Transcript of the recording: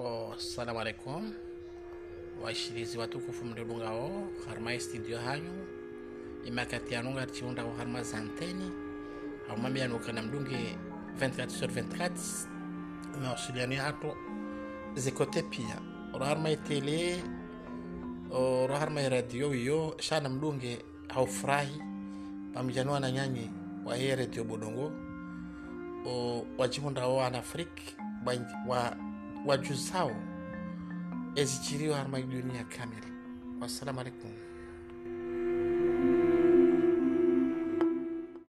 assalamu alaikum. Washirizi watukufu mndilungao harma studio hanyu imakati yanunga tiundao harma zanteni aumambianukana mdungi 24 sur 24 mawasiliano yato zikote pia roharma itele roharma radio iyo shana mdunge haufurahi. Pamjanua na nyanyi wa radio bodongo. Wajihundao an wa wajuzawo ezichiriwa ari maidoniya camera wassalamu alaikum.